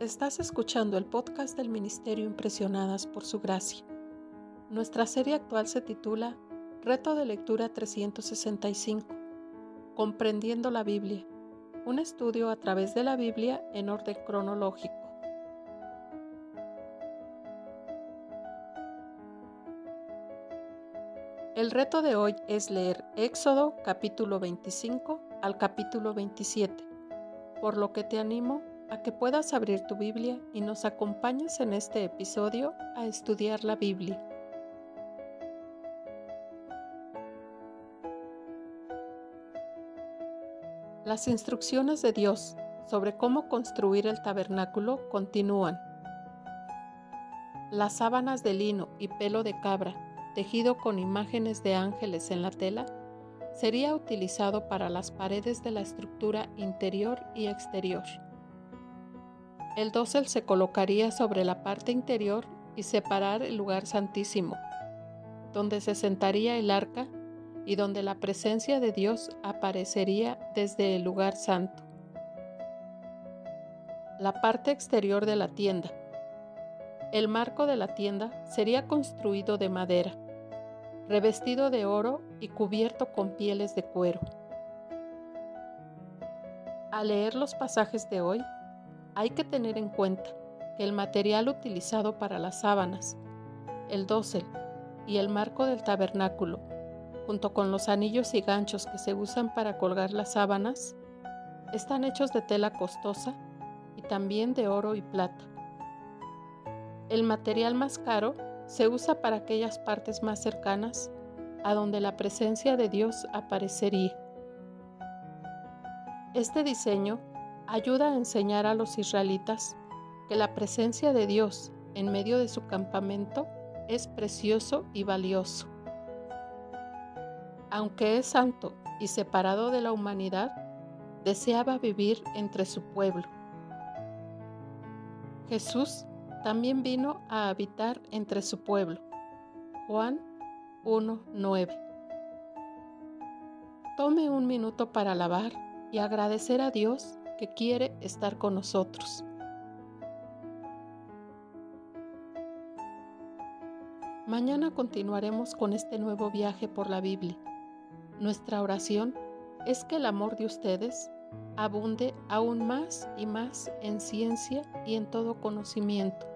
Estás escuchando el podcast del Ministerio Impresionadas por Su Gracia. Nuestra serie actual se titula Reto de Lectura 365, Comprendiendo la Biblia, un estudio a través de la Biblia en orden cronológico. El reto de hoy es leer Éxodo capítulo 25 al capítulo 27, por lo que te animo a que puedas abrir tu Biblia y nos acompañes en este episodio a estudiar la Biblia. Las instrucciones de Dios sobre cómo construir el tabernáculo continúan. Las sábanas de lino y pelo de cabra tejido con imágenes de ángeles en la tela, sería utilizado para las paredes de la estructura interior y exterior. El dosel se colocaría sobre la parte interior y separar el lugar santísimo, donde se sentaría el arca y donde la presencia de Dios aparecería desde el lugar santo. La parte exterior de la tienda. El marco de la tienda sería construido de madera revestido de oro y cubierto con pieles de cuero. Al leer los pasajes de hoy, hay que tener en cuenta que el material utilizado para las sábanas, el dosel y el marco del tabernáculo, junto con los anillos y ganchos que se usan para colgar las sábanas, están hechos de tela costosa y también de oro y plata. El material más caro se usa para aquellas partes más cercanas a donde la presencia de Dios aparecería. Este diseño ayuda a enseñar a los israelitas que la presencia de Dios en medio de su campamento es precioso y valioso. Aunque es santo y separado de la humanidad, deseaba vivir entre su pueblo. Jesús también vino a habitar entre su pueblo. Juan 1.9. Tome un minuto para alabar y agradecer a Dios que quiere estar con nosotros. Mañana continuaremos con este nuevo viaje por la Biblia. Nuestra oración es que el amor de ustedes abunde aún más y más en ciencia y en todo conocimiento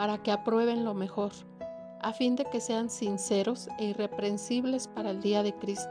para que aprueben lo mejor, a fin de que sean sinceros e irreprensibles para el día de Cristo,